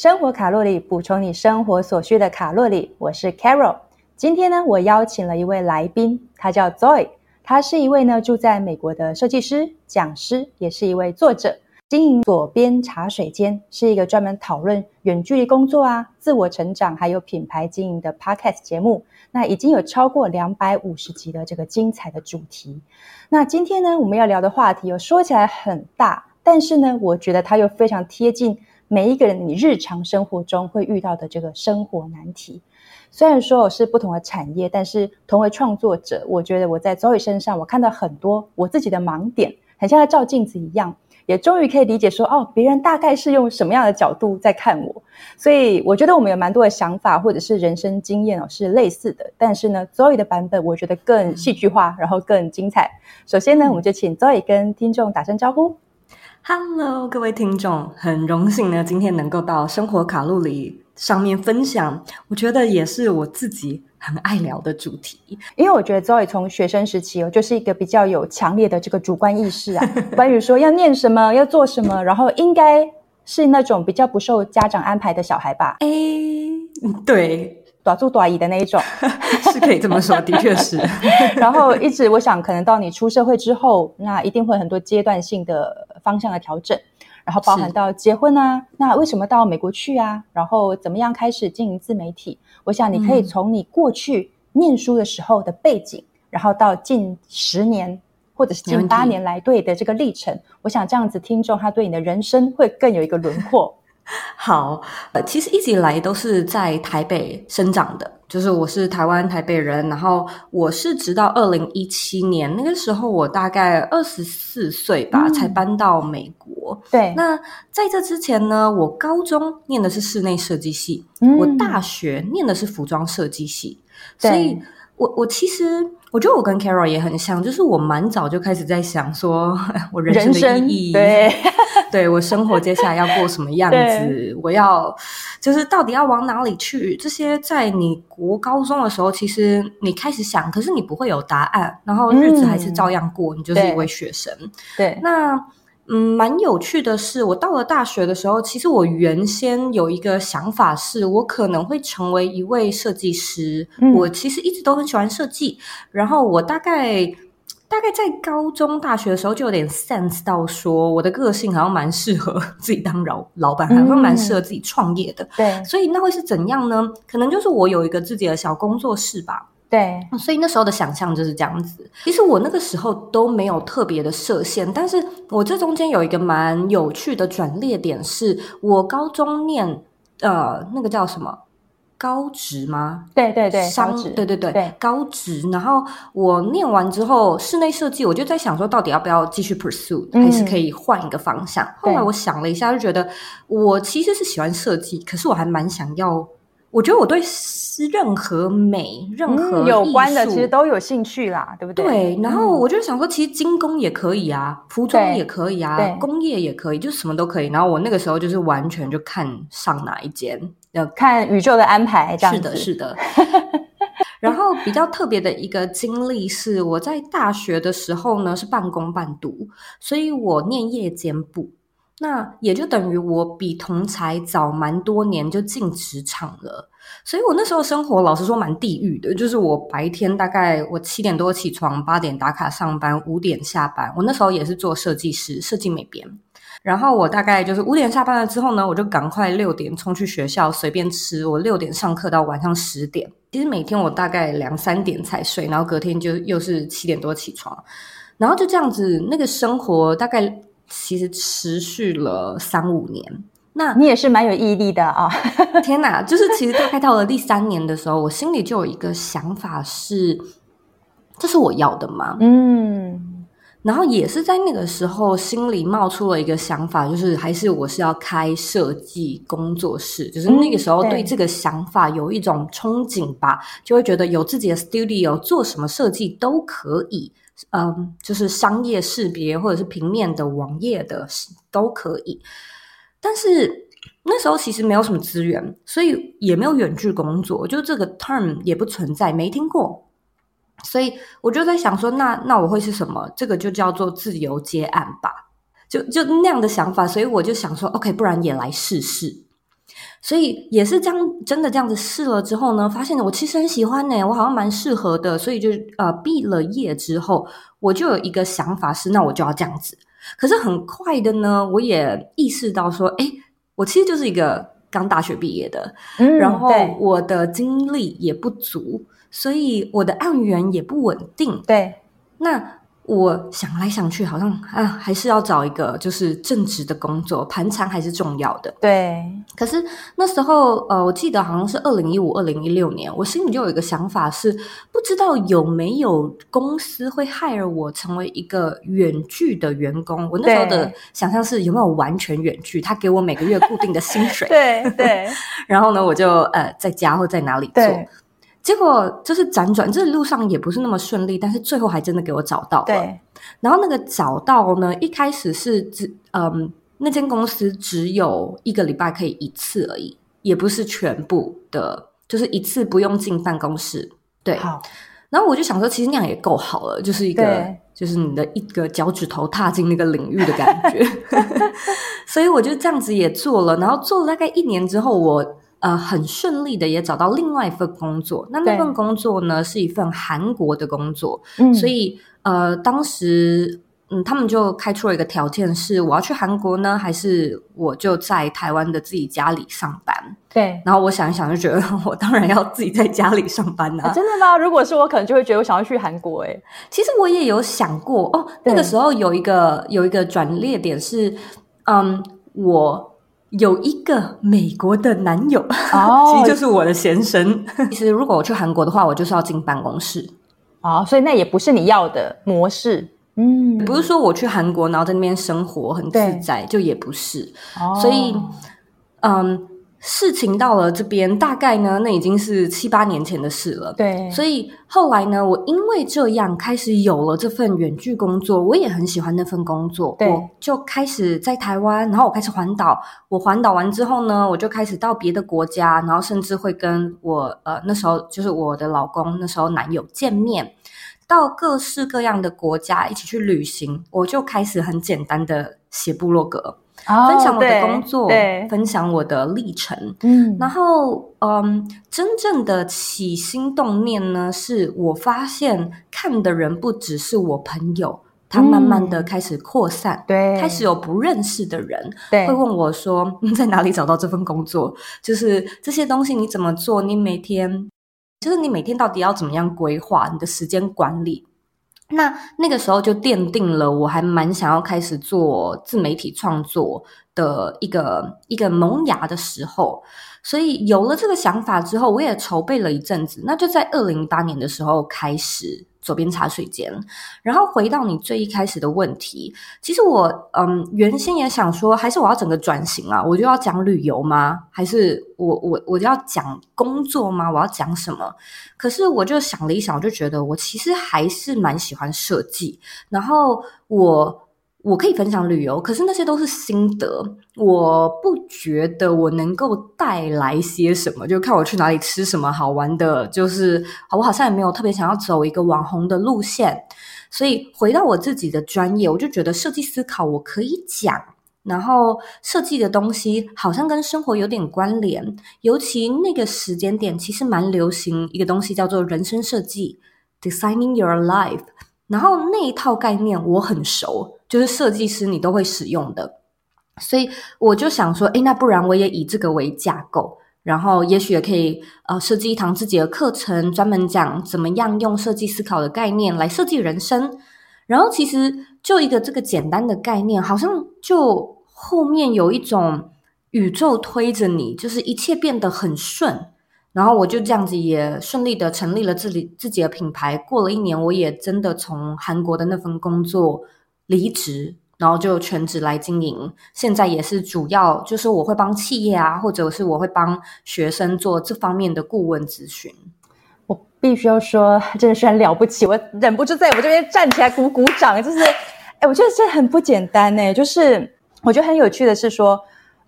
生活卡路里，补充你生活所需的卡路里。我是 Carol。今天呢，我邀请了一位来宾，他叫 Zoe。他是一位呢住在美国的设计师、讲师，也是一位作者。经营左边茶水间是一个专门讨论远距离工作啊、自我成长还有品牌经营的 Podcast 节目。那已经有超过两百五十集的这个精彩的主题。那今天呢，我们要聊的话题，有说起来很大，但是呢，我觉得它又非常贴近每一个人你日常生活中会遇到的这个生活难题。虽然说我是不同的产业，但是同为创作者，我觉得我在 Zoe 身上，我看到很多我自己的盲点，很像在照镜子一样。也终于可以理解说，哦，别人大概是用什么样的角度在看我，所以我觉得我们有蛮多的想法或者是人生经验哦是类似的，但是呢，Zoe 的版本我觉得更戏剧化，然后更精彩。首先呢，我们就请 Zoe 跟听众打声招呼。Hello，各位听众，很荣幸呢，今天能够到生活卡路里上面分享，我觉得也是我自己。很爱聊的主题，因为我觉得 Zoe 从学生时期哦，就是一个比较有强烈的这个主观意识啊，关于说要念什么、要做什么，然后应该是那种比较不受家长安排的小孩吧？哎，对，短住短移的那一种，是可以这么说，的确是。然后一直我想，可能到你出社会之后，那一定会很多阶段性的方向的调整。然后包含到结婚啊，那为什么到美国去啊？然后怎么样开始经营自媒体？我想你可以从你过去念书的时候的背景，然后到近十年或者是近八年来对的这个历程，我想这样子听众他对你的人生会更有一个轮廓。好，呃，其实一直以来都是在台北生长的，就是我是台湾台北人，然后我是直到二零一七年那个时候，我大概二十四岁吧，才搬到美国。对，那在这之前呢，我高中念的是室内设计系，我大学念的是服装设计系，所以我我其实。我觉得我跟 Carol 也很像，就是我蛮早就开始在想说，我人生的意义，对，对我生活接下来要过什么 样子，我要就是到底要往哪里去，这些在你国高中的时候，其实你开始想，可是你不会有答案，然后日子还是照样过，你就是一位学生，对，那。嗯，蛮有趣的是，我到了大学的时候，其实我原先有一个想法，是我可能会成为一位设计师。我其实一直都很喜欢设计，然后我大概大概在高中、大学的时候就有点 sense 到，说我的个性好像蛮适合 自己当老老板，好像蛮适合自己创业的。对，所以那会是怎样呢？可能就是我有一个自己的小工作室吧。对，所以那时候的想象就是这样子。其实我那个时候都没有特别的设限，但是我这中间有一个蛮有趣的转捩点，是我高中念呃那个叫什么高职吗？对对对，商对对对高职。然后我念完之后，室内设计，我就在想说，到底要不要继续 pursue，还是可以换一个方向？后来我想了一下，就觉得我其实是喜欢设计，可是我还蛮想要。我觉得我对任何美、任何有关的，其实都有兴趣啦，对不对？对。然后我就想说，其实精工也可以啊，服装也可以啊，工业也可以，就什么都可以。然后我那个时候就是完全就看上哪一间，要看宇宙的安排，这样是的，是的。然后比较特别的一个经历是，我在大学的时候呢是半工半读，所以我念夜间部。那也就等于我比同才早蛮多年就进职场了，所以我那时候生活老实说蛮地狱的。就是我白天大概我七点多起床，八点打卡上班，五点下班。我那时候也是做设计师，设计美编。然后我大概就是五点下班了之后呢，我就赶快六点冲去学校随便吃。我六点上课到晚上十点，其实每天我大概两三点才睡，然后隔天就又是七点多起床，然后就这样子那个生活大概。其实持续了三五年，那你也是蛮有毅力的啊！天哪，就是其实大概到了第三年的时候，我心里就有一个想法是：这是我要的吗？嗯，然后也是在那个时候，心里冒出了一个想法，就是还是我是要开设计工作室。就是那个时候对这个想法有一种憧憬吧，就会觉得有自己的 studio，做什么设计都可以。嗯，就是商业识别或者是平面的网页的都可以，但是那时候其实没有什么资源，所以也没有远距工作，就这个 term 也不存在，没听过。所以我就在想说，那那我会是什么？这个就叫做自由接案吧，就就那样的想法。所以我就想说，OK，不然也来试试。所以也是这样，真的这样子试了之后呢，发现我其实很喜欢呢，我好像蛮适合的。所以就呃毕了业之后，我就有一个想法是，那我就要这样子。可是很快的呢，我也意识到说，哎，我其实就是一个刚大学毕业的，然后我的经历也不足，所以我的案源也不稳定。对，那。我想来想去，好像啊，还是要找一个就是正职的工作，盘缠还是重要的。对，可是那时候，呃，我记得好像是二零一五、二零一六年，我心里就有一个想法，是不知道有没有公司会 hire 我成为一个远距的员工。我那时候的想象是有没有完全远距，他给我每个月固定的薪水。对对，然后呢，我就呃在家或在哪里做。结果就是辗转，这路上也不是那么顺利，但是最后还真的给我找到了。对，然后那个找到呢，一开始是只嗯，那间公司只有一个礼拜可以一次而已，也不是全部的，就是一次不用进办公室。对，好。然后我就想说，其实那样也够好了，就是一个，就是你的一个脚趾头踏进那个领域的感觉。所以我就这样子也做了，然后做了大概一年之后，我。呃，很顺利的也找到另外一份工作。那那份工作呢，是一份韩国的工作。嗯，所以呃，当时嗯，他们就开出了一个条件，是我要去韩国呢，还是我就在台湾的自己家里上班？对。然后我想一想，就觉得我当然要自己在家里上班啊！真的吗？如果是我，可能就会觉得我想要去韩国。哎，其实我也有想过哦。那个时候有一个有一个转捩点是，嗯，我。有一个美国的男友，其实就是我的先生。其实如果我去韩国的话，我就是要进办公室。哦，所以那也不是你要的模式。嗯，不是说我去韩国，然后在那边生活很自在，就也不是。所以，嗯。事情到了这边，大概呢，那已经是七八年前的事了。对，所以后来呢，我因为这样开始有了这份远距工作，我也很喜欢那份工作。我就开始在台湾，然后我开始环岛。我环岛完之后呢，我就开始到别的国家，然后甚至会跟我呃那时候就是我的老公那时候男友见面，到各式各样的国家一起去旅行。我就开始很简单的写部落格。分享我的工作，分享我的历程。嗯，然后嗯，真正的起心动念呢，是我发现看的人不只是我朋友，他慢慢的开始扩散，对，开始有不认识的人会问我说：“你在哪里找到这份工作？就是这些东西你怎么做？你每天就是你每天到底要怎么样规划你的时间管理？”那那个时候就奠定了，我还蛮想要开始做自媒体创作的一个一个萌芽的时候。所以有了这个想法之后，我也筹备了一阵子。那就在二零一八年的时候开始。左边茶水间，然后回到你最一开始的问题，其实我嗯原先也想说，还是我要整个转型啊，我就要讲旅游吗？还是我我我就要讲工作吗？我要讲什么？可是我就想了一想，我就觉得我其实还是蛮喜欢设计，然后我。我可以分享旅游，可是那些都是心得，我不觉得我能够带来些什么。就看我去哪里吃什么好玩的，就是我好像也没有特别想要走一个网红的路线。所以回到我自己的专业，我就觉得设计思考我可以讲，然后设计的东西好像跟生活有点关联。尤其那个时间点，其实蛮流行一个东西叫做人生设计 （Designing Your Life），然后那一套概念我很熟。就是设计师你都会使用的，所以我就想说，哎，那不然我也以这个为架构，然后也许也可以呃设计一堂自己的课程，专门讲怎么样用设计思考的概念来设计人生。然后其实就一个这个简单的概念，好像就后面有一种宇宙推着你，就是一切变得很顺。然后我就这样子也顺利的成立了自己自己的品牌。过了一年，我也真的从韩国的那份工作。离职，然后就全职来经营。现在也是主要就是我会帮企业啊，或者是我会帮学生做这方面的顾问咨询。我必须要说，真的是很了不起，我忍不住在我这边站起来鼓鼓掌。就是，哎，我觉得这很不简单呢。就是我觉得很有趣的是说，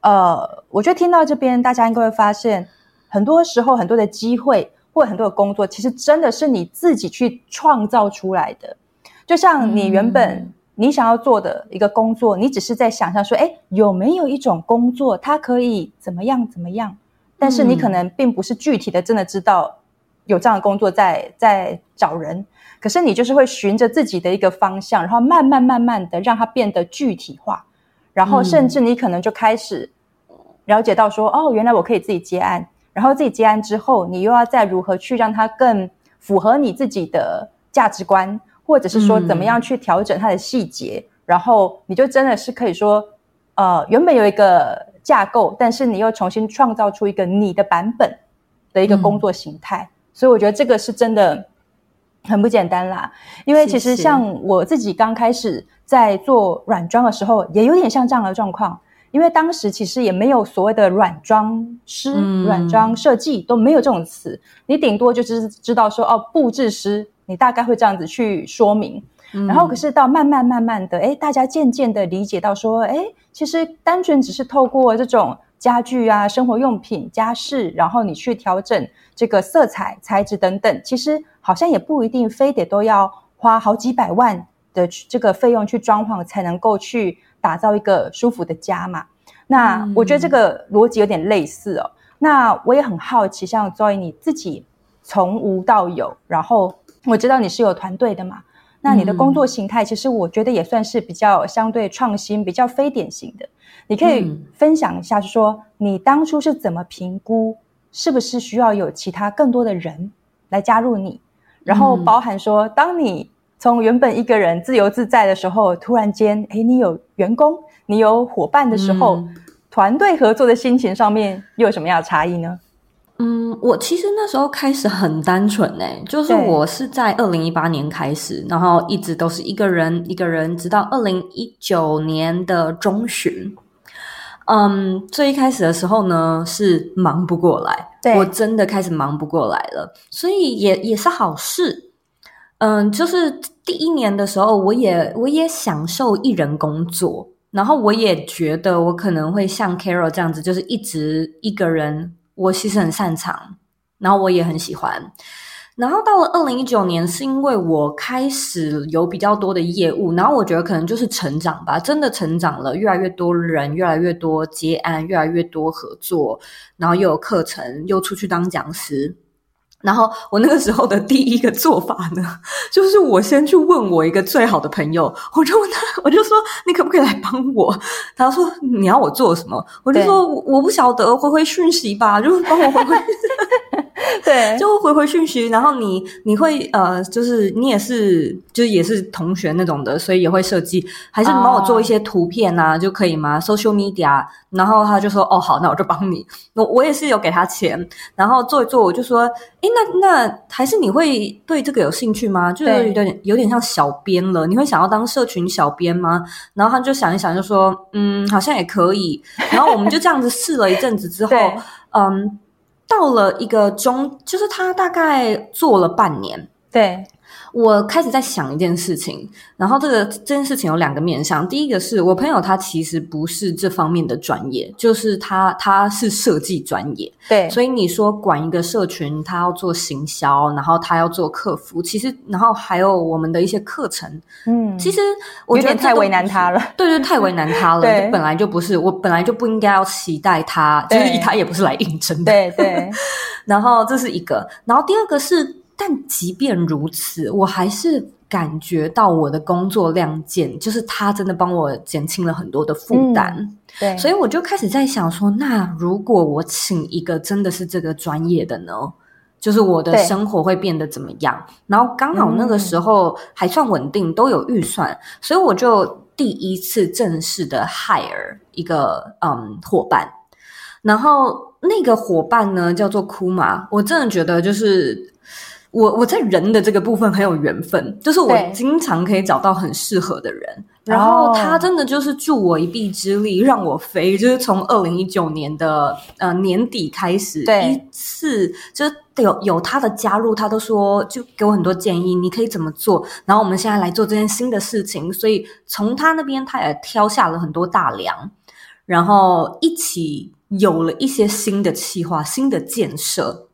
呃，我觉得听到这边，大家应该会发现，很多时候很多的机会或很多的工作，其实真的是你自己去创造出来的。就像你原本你想要做的一个工作，你只是在想象说，哎，有没有一种工作它可以怎么样怎么样？但是你可能并不是具体的真的知道有这样的工作在在找人，可是你就是会循着自己的一个方向，然后慢慢慢慢的让它变得具体化，然后甚至你可能就开始了解到说，哦，原来我可以自己接案，然后自己接案之后，你又要再如何去让它更符合你自己的价值观。或者是说怎么样去调整它的细节，然后你就真的是可以说，呃，原本有一个架构，但是你又重新创造出一个你的版本的一个工作形态，所以我觉得这个是真的很不简单啦。因为其实像我自己刚开始在做软装的时候，也有点像这样的状况，因为当时其实也没有所谓的软装师、软装设计都没有这种词，你顶多就是知道说哦，布置师。你大概会这样子去说明，然后可是到慢慢慢慢的，哎，大家渐渐的理解到说，哎，其实单纯只是透过这种家具啊、生活用品、家饰，然后你去调整这个色彩、材质等等，其实好像也不一定非得都要花好几百万的这个费用去装潢，才能够去打造一个舒服的家嘛。那我觉得这个逻辑有点类似哦。那我也很好奇，像 Joy 你自己从无到有，然后。我知道你是有团队的嘛，那你的工作形态其实我觉得也算是比较相对创新、比较非典型的。你可以分享一下，是说你当初是怎么评估，是不是需要有其他更多的人来加入你？然后包含说，当你从原本一个人自由自在的时候，突然间，哎，你有员工，你有伙伴的时候，团队合作的心情上面又有什么样的差异呢？嗯，我其实那时候开始很单纯诶，就是我是在二零一八年开始，然后一直都是一个人一个人，直到二零一九年的中旬。嗯，最一开始的时候呢，是忙不过来，对我真的开始忙不过来了，所以也也是好事。嗯，就是第一年的时候，我也我也享受一人工作，然后我也觉得我可能会像 Carol 这样子，就是一直一个人。我其实很擅长，然后我也很喜欢。然后到了二零一九年，是因为我开始有比较多的业务，然后我觉得可能就是成长吧，真的成长了，越来越多人，越来越多接案，越来越多合作，然后又有课程，又出去当讲师。然后我那个时候的第一个做法呢，就是我先去问我一个最好的朋友，我就问他，我就说你可不可以来帮我？他说你要我做什么？我就说我不晓得，回回讯息吧，就帮我回回。对，就回回讯息，然后你你会呃，就是你也是，就是也是同学那种的，所以也会设计，还是你帮我做一些图片啊，就可以吗？Social media，然后他就说哦好，那我就帮你。我我也是有给他钱，然后做一做，我就说，诶，那那还是你会对这个有兴趣吗？就是有点有点像小编了，你会想要当社群小编吗？然后他就想一想，就说嗯，好像也可以。然后我们就这样子试了一阵子之后，嗯。到了一个中，就是他大概做了半年，对。我开始在想一件事情，然后这个这件事情有两个面向。第一个是我朋友他其实不是这方面的专业，就是他他是设计专业，对。所以你说管一个社群，他要做行销，然后他要做客服，其实然后还有我们的一些课程，嗯，其实我觉得太为难他了，对对，太为难他了。对，本来就不是，我本来就不应该要期待他，就是他也不是来应征的，对对。然后这是一个，然后第二个是。但即便如此，我还是感觉到我的工作量减，就是他真的帮我减轻了很多的负担。对，所以我就开始在想说，那如果我请一个真的是这个专业的呢？就是我的生活会变得怎么样？然后刚好那个时候还算稳定，都有预算，所以我就第一次正式的 hire 一个嗯伙伴。然后那个伙伴呢叫做库玛，我真的觉得就是。我我在人的这个部分很有缘分，就是我经常可以找到很适合的人，然后他真的就是助我一臂之力，让我飞。就是从二零一九年的呃年底开始，一次就是有有他的加入，他都说就给我很多建议，你可以怎么做。然后我们现在来做这件新的事情，所以从他那边他也挑下了很多大梁，然后一起有了一些新的计划、新的建设。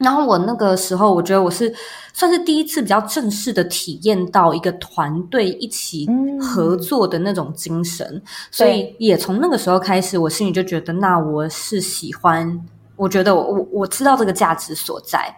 然后我那个时候，我觉得我是算是第一次比较正式的体验到一个团队一起合作的那种精神，所以也从那个时候开始，我心里就觉得，那我是喜欢，我觉得我我我知道这个价值所在。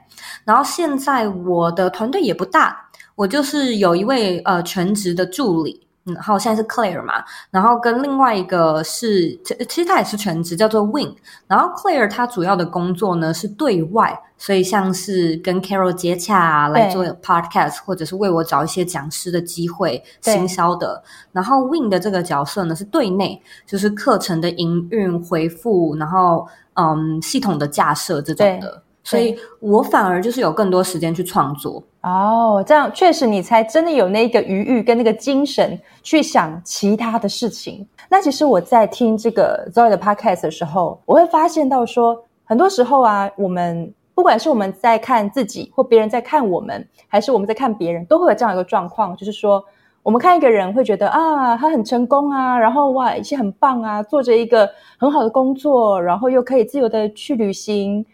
然后现在我的团队也不大，我就是有一位呃全职的助理。嗯，好，现在是 Claire 嘛，然后跟另外一个是，其实他也是全职，叫做 Win。然后 Claire 他主要的工作呢是对外，所以像是跟 Carol 接洽啊来做 Podcast，或者是为我找一些讲师的机会、行销的。然后 Win 的这个角色呢是对内，就是课程的营运、回复，然后嗯，系统的架设这种的。所以我反而就是有更多时间去创作哦，这样确实你才真的有那个余裕跟那个精神去想其他的事情。那其实我在听这个 Zoe 的 Podcast 的时候，我会发现到说，很多时候啊，我们不管是我们在看自己，或别人在看我们，还是我们在看别人，都会有这样一个状况，就是说，我们看一个人会觉得啊，他很成功啊，然后哇，一切很棒啊，做着一个很好的工作，然后又可以自由的去旅行。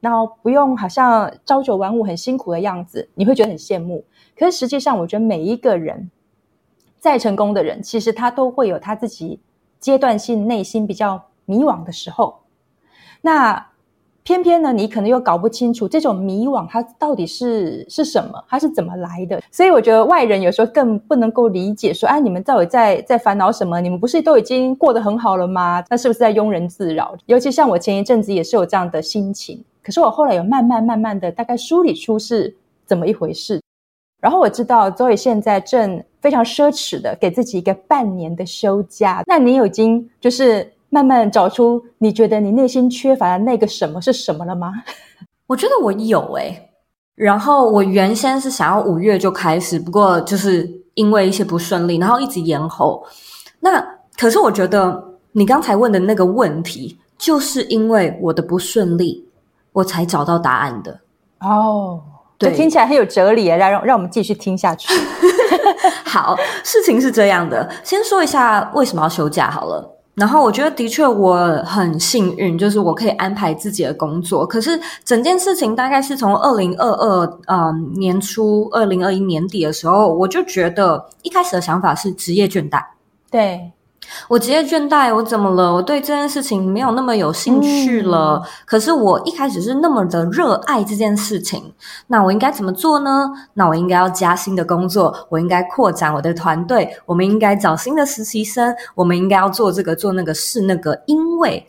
然后不用好像朝九晚五很辛苦的样子，你会觉得很羡慕。可是实际上，我觉得每一个人再成功的人，其实他都会有他自己阶段性内心比较迷惘的时候。那偏偏呢，你可能又搞不清楚这种迷惘它到底是是什么，它是怎么来的。所以我觉得外人有时候更不能够理解，说哎，你们到底在在烦恼什么？你们不是都已经过得很好了吗？那是不是在庸人自扰？尤其像我前一阵子也是有这样的心情。可是我后来有慢慢慢慢的大概梳理出是怎么一回事，然后我知道 Zoe 现在正非常奢侈的给自己一个半年的休假。那你已经就是慢慢找出你觉得你内心缺乏的那个什么是什么了吗？我觉得我有诶，然后我原先是想要五月就开始，不过就是因为一些不顺利，然后一直延后。那可是我觉得你刚才问的那个问题，就是因为我的不顺利。我才找到答案的哦，对，听起来很有哲理啊！让让让我们继续听下去。好，事情是这样的，先说一下为什么要休假好了。然后我觉得的确我很幸运，就是我可以安排自己的工作。可是整件事情大概是从二零二二呃年初，二零二一年底的时候，我就觉得一开始的想法是职业倦怠。对。我职业倦怠，我怎么了？我对这件事情没有那么有兴趣了。可是我一开始是那么的热爱这件事情，那我应该怎么做呢？那我应该要加新的工作，我应该扩展我的团队，我们应该找新的实习生，我们应该要做这个做那个是那个。因为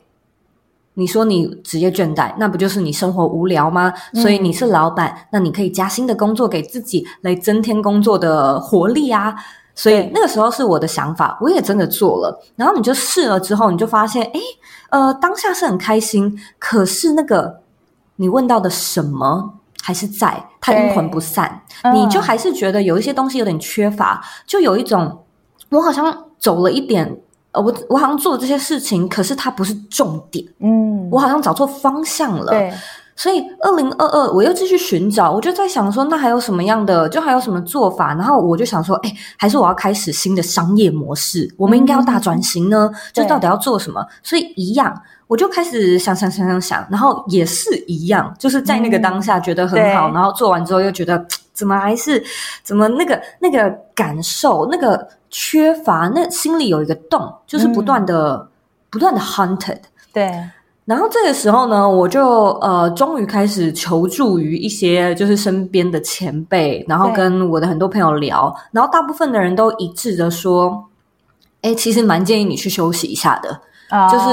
你说你职业倦怠，那不就是你生活无聊吗？所以你是老板，那你可以加新的工作给自己，来增添工作的活力啊。所以那个时候是我的想法，我也真的做了。然后你就试了之后，你就发现，哎，呃，当下是很开心。可是那个你问到的什么还是在，它阴魂不散，你就还是觉得有一些东西有点缺乏，就有一种我好像走了一点，呃，我我好像做这些事情，可是它不是重点，嗯，我好像找错方向了。对。所以，二零二二我又继续寻找，我就在想说，那还有什么样的，就还有什么做法？然后我就想说，哎，还是我要开始新的商业模式，我们应该要大转型呢？就到底要做什么？所以一样，我就开始想想想想想，然后也是一样，就是在那个当下觉得很好，然后做完之后又觉得怎么还是怎么那个那个感受，那个缺乏，那心里有一个洞，就是不断的不断的 hunted，对。然后这个时候呢，我就呃，终于开始求助于一些就是身边的前辈，然后跟我的很多朋友聊，然后大部分的人都一致的说，哎，其实蛮建议你去休息一下的，就是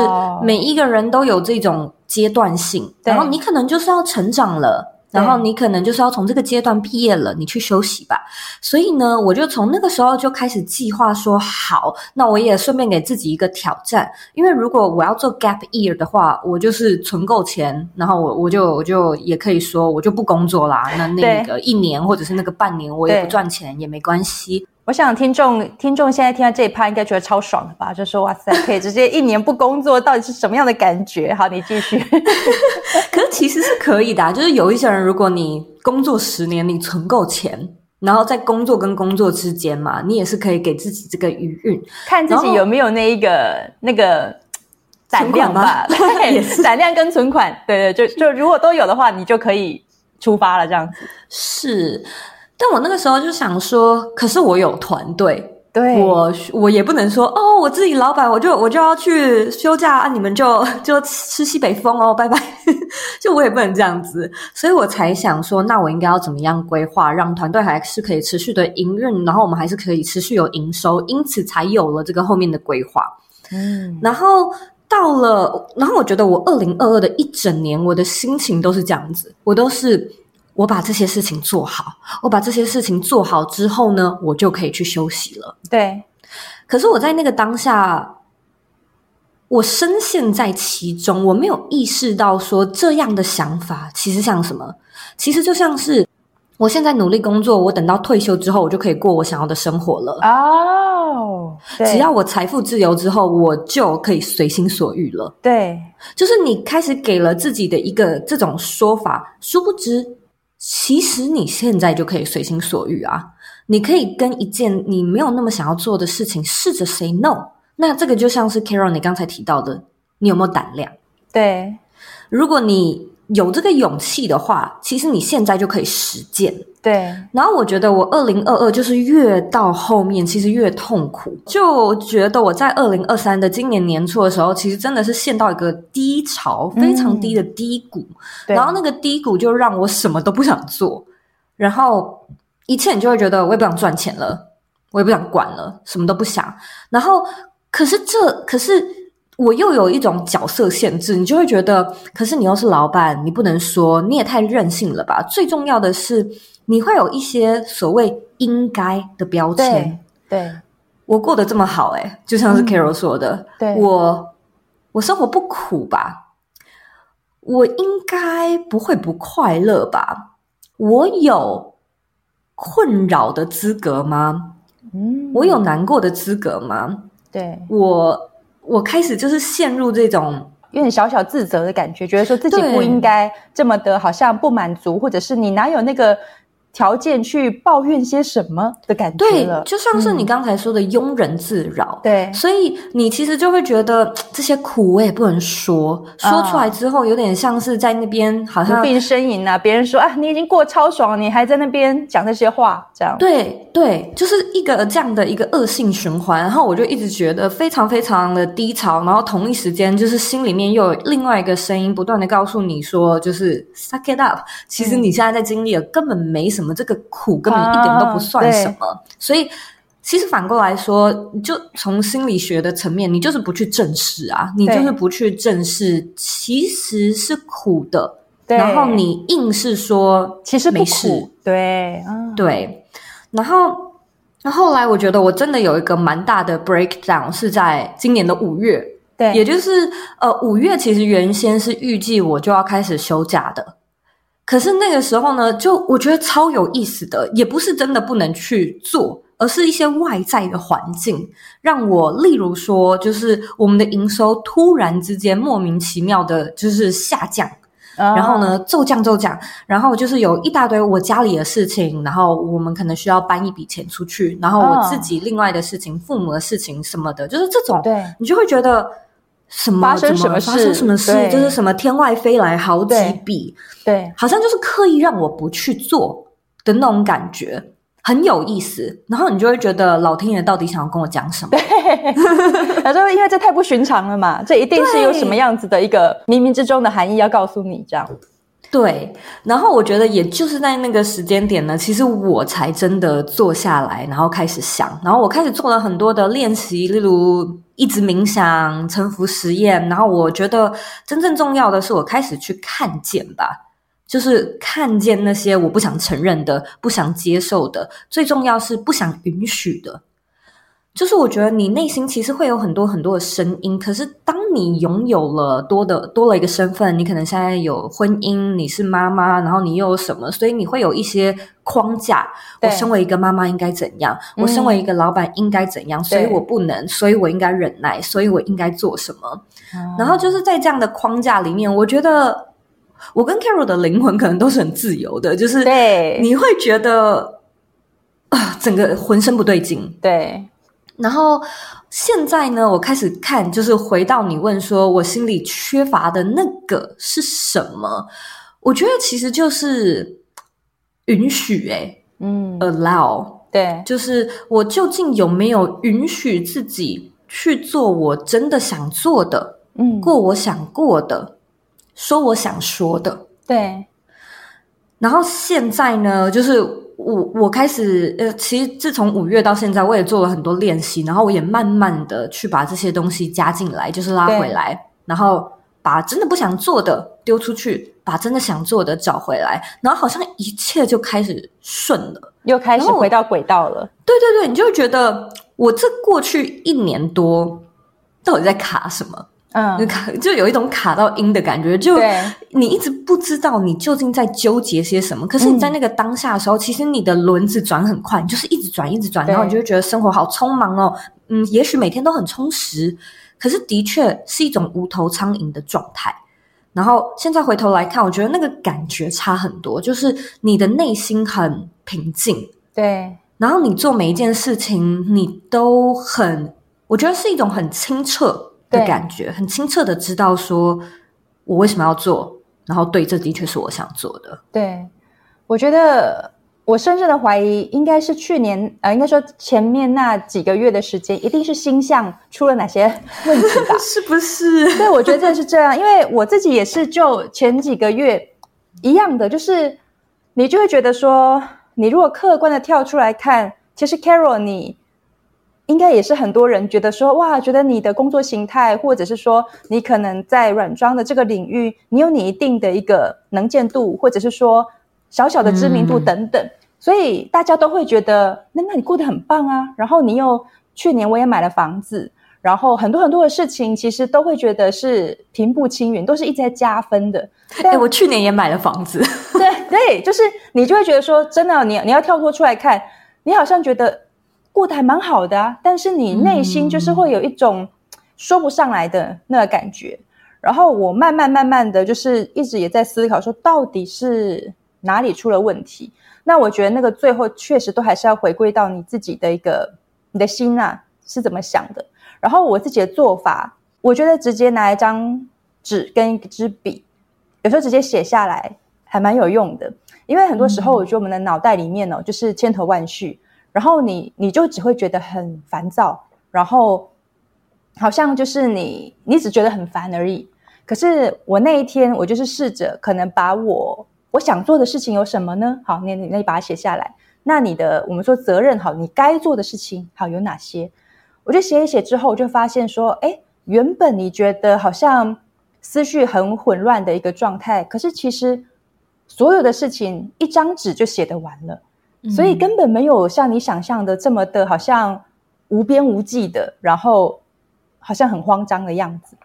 每一个人都有这种阶段性，然后你可能就是要成长了。然后你可能就是要从这个阶段毕业了，你去休息吧。所以呢，我就从那个时候就开始计划说，好，那我也顺便给自己一个挑战，因为如果我要做 gap year 的话，我就是存够钱，然后我我就我就也可以说，我就不工作啦。那那个一年或者是那个半年，我也不赚钱也没关系。我想听众听众现在听到这一趴，应该觉得超爽的吧？就说哇塞，可以 直接一年不工作，到底是什么样的感觉？好，你继续。可是其实是可以的，就是有一些人，如果你工作十年，你存够钱，然后在工作跟工作之间嘛，你也是可以给自己这个余韵，看自己有没有那一个那个胆量吧。对，胆量跟存款，对对，就就如果都有的话，你就可以出发了这样子。是，但我那个时候就想说，可是我有团队。对，我我也不能说哦，我自己老板，我就我就要去休假啊，你们就就吃西北风哦，拜拜。就我也不能这样子，所以我才想说，那我应该要怎么样规划，让团队还是可以持续的营运，然后我们还是可以持续有营收，因此才有了这个后面的规划。嗯，然后到了，然后我觉得我二零二二的一整年，我的心情都是这样子，我都是。我把这些事情做好，我把这些事情做好之后呢，我就可以去休息了。对，可是我在那个当下，我深陷在其中，我没有意识到说这样的想法其实像什么？其实就像是我现在努力工作，我等到退休之后，我就可以过我想要的生活了。哦，只要我财富自由之后，我就可以随心所欲了。对，就是你开始给了自己的一个这种说法，殊不知。其实你现在就可以随心所欲啊！你可以跟一件你没有那么想要做的事情试着 say no。那这个就像是 Carol 你刚才提到的，你有没有胆量？对，如果你。有这个勇气的话，其实你现在就可以实践。对，然后我觉得我二零二二就是越到后面，其实越痛苦。就觉得我在二零二三的今年年初的时候，其实真的是陷到一个低潮，非常低的低谷。然后那个低谷就让我什么都不想做，然后一切你就会觉得我也不想赚钱了，我也不想管了，什么都不想。然后可是这可是。我又有一种角色限制，你就会觉得，可是你又是老板，你不能说，你也太任性了吧？最重要的是，你会有一些所谓应该的标签。对，我过得这么好，诶就像是 Carol 说的，我我生活不苦吧？我应该不会不快乐吧？我有困扰的资格吗？嗯，我有难过的资格吗？对我。我开始就是陷入这种有点小小自责的感觉，觉得说自己不应该这么的，好像不满足，或者是你哪有那个。条件去抱怨些什么的感觉了，就像是你刚才说的庸人自扰。对，所以你其实就会觉得这些苦我也不能说，说出来之后有点像是在那边好像病呻吟啊。别人说啊，你已经过超爽了，你还在那边讲这些话，这样对对，就是一个这样的一个恶性循环。然后我就一直觉得非常非常的低潮，然后同一时间就是心里面又有另外一个声音不断的告诉你说，就是 suck it up，其实你现在在经历的根本没什么。这个苦根本一点都不算什么，所以其实反过来说，就从心理学的层面，你就是不去正视啊，你就是不去正视，其实是苦的。然后你硬是说其实没事，对，对。然后那后来我觉得我真的有一个蛮大的 breakdown，是在今年的五月，对，也就是呃五月，其实原先是预计我就要开始休假的。可是那个时候呢，就我觉得超有意思的，也不是真的不能去做，而是一些外在的环境让我，例如说，就是我们的营收突然之间莫名其妙的，就是下降，然后呢骤降骤降，然后就是有一大堆我家里的事情，然后我们可能需要搬一笔钱出去，然后我自己另外的事情、父母的事情什么的，就是这种，对你就会觉得。什么发生什么事？发生什么事？就是什么天外飞来好几笔，对，好像就是刻意让我不去做的那种感觉，很有意思。然后你就会觉得老天爷到底想要跟我讲什么？他说：“因为这太不寻常了嘛，这一定是有什么样子的一个冥冥之中的含义要告诉你，这样。”对，然后我觉得也就是在那个时间点呢，其实我才真的坐下来，然后开始想，然后我开始做了很多的练习，例如一直冥想、沉浮实验。然后我觉得真正重要的是，我开始去看见吧，就是看见那些我不想承认的、不想接受的，最重要是不想允许的。就是我觉得你内心其实会有很多很多的声音，可是当你拥有了多的多了一个身份，你可能现在有婚姻，你是妈妈，然后你又有什么，所以你会有一些框架。我身为一个妈妈应该怎样？我身为一个老板应该怎样？所以我不能，所以我应该忍耐，所以我应该做什么？然后就是在这样的框架里面，我觉得我跟 Carol 的灵魂可能都是很自由的，就是对你会觉得啊，整个浑身不对劲，对。然后现在呢，我开始看，就是回到你问说我心里缺乏的那个是什么？我觉得其实就是允许、欸，嗯，allow，对，就是我究竟有没有允许自己去做我真的想做的，嗯，过我想过的，说我想说的。对，然后现在呢，就是我我开始呃，其实自从五月到现在，我也做了很多练习，然后我也慢慢的去把这些东西加进来，就是拉回来，然后把真的不想做的丢出去，把真的想做的找回来，然后好像一切就开始顺了。又开始回到轨道了。对对对，你就会觉得我这过去一年多到底在卡什么？就嗯，卡就有一种卡到音的感觉，就你一直不知道你究竟在纠结些什么。可是你在那个当下的时候，其实你的轮子转很快，你就是一直转一直转，然后你就会觉得生活好匆忙哦。嗯，也许每天都很充实，可是的确是一种无头苍蝇的状态。然后现在回头来看，我觉得那个感觉差很多，就是你的内心很平静，对，然后你做每一件事情，你都很，我觉得是一种很清澈的感觉，很清澈的知道说我为什么要做，然后对，这的确是我想做的。对，我觉得我深深的怀疑，应该是去年呃，应该说前面那几个月的时间，一定是星象出了哪些问题吧？是不是？对，我觉得真的是这样，因为我自己也是，就前几个月一样的，就是你就会觉得说，你如果客观的跳出来看，其实 Carol 你应该也是很多人觉得说，哇，觉得你的工作形态，或者是说你可能在软装的这个领域，你有你一定的一个能见度，或者是说小小的知名度嗯等等，所以大家都会觉得，那那你过得很棒啊。然后你又去年我也买了房子，然后很多很多的事情，其实都会觉得是平步青云，都是一直在加分的。哎、我去年也买了房子，对对，就是你就会觉得说，真的，你你要跳脱出来看，你好像觉得过得还蛮好的啊，但是你内心就是会有一种 说不上来的那个感觉。然后我慢慢慢慢的就是一直也在思考说，到底是哪里出了问题？那我觉得那个最后确实都还是要回归到你自己的一个你的心啊是怎么想的。然后我自己的做法，我觉得直接拿一张纸跟一支笔，有时候直接写下来还蛮有用的。因为很多时候，我觉得我们的脑袋里面哦，就是千头万绪，然后你你就只会觉得很烦躁，然后好像就是你你只觉得很烦而已。可是我那一天，我就是试着可能把我我想做的事情有什么呢？好，你你你把它写下来。那你的我们说责任好，你该做的事情好有哪些？我就写一写之后，我就发现说，哎，原本你觉得好像思绪很混乱的一个状态，可是其实所有的事情一张纸就写得完了，所以根本没有像你想象的这么的，好像无边无际的，然后好像很慌张的样子。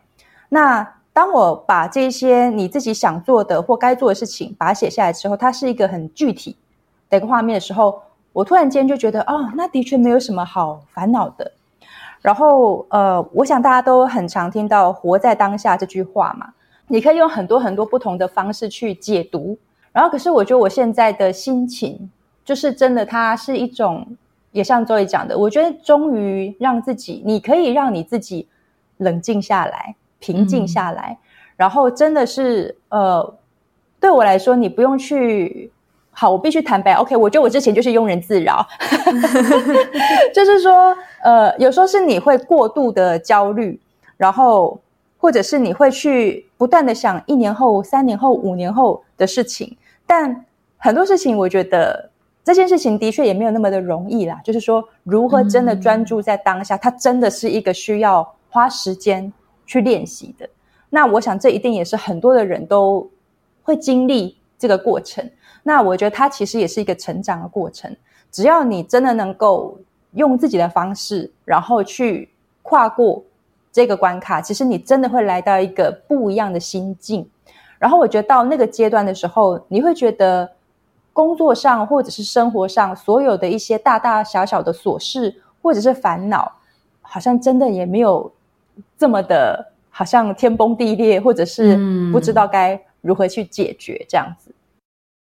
那当我把这些你自己想做的或该做的事情把它写下来之后，它是一个很具体的一个画面的时候，我突然间就觉得，哦，那的确没有什么好烦恼的。然后，呃，我想大家都很常听到“活在当下”这句话嘛，你可以用很多很多不同的方式去解读。然后，可是我觉得我现在的心情，就是真的，它是一种，也像周易讲的，我觉得终于让自己，你可以让你自己冷静下来，平静下来，然后真的是，呃，对我来说，你不用去。好，我必须坦白，OK，我觉得我之前就是庸人自扰，就是说，呃，有时候是你会过度的焦虑，然后或者是你会去不断的想一年后、三年后、五年后的事情，但很多事情，我觉得这件事情的确也没有那么的容易啦。就是说，如何真的专注在当下，它真的是一个需要花时间去练习的。那我想，这一定也是很多的人都会经历这个过程。那我觉得它其实也是一个成长的过程。只要你真的能够用自己的方式，然后去跨过这个关卡，其实你真的会来到一个不一样的心境。然后我觉得到那个阶段的时候，你会觉得工作上或者是生活上所有的一些大大小小的琐事或者是烦恼，好像真的也没有这么的，好像天崩地裂，或者是不知道该如何去解决这样子。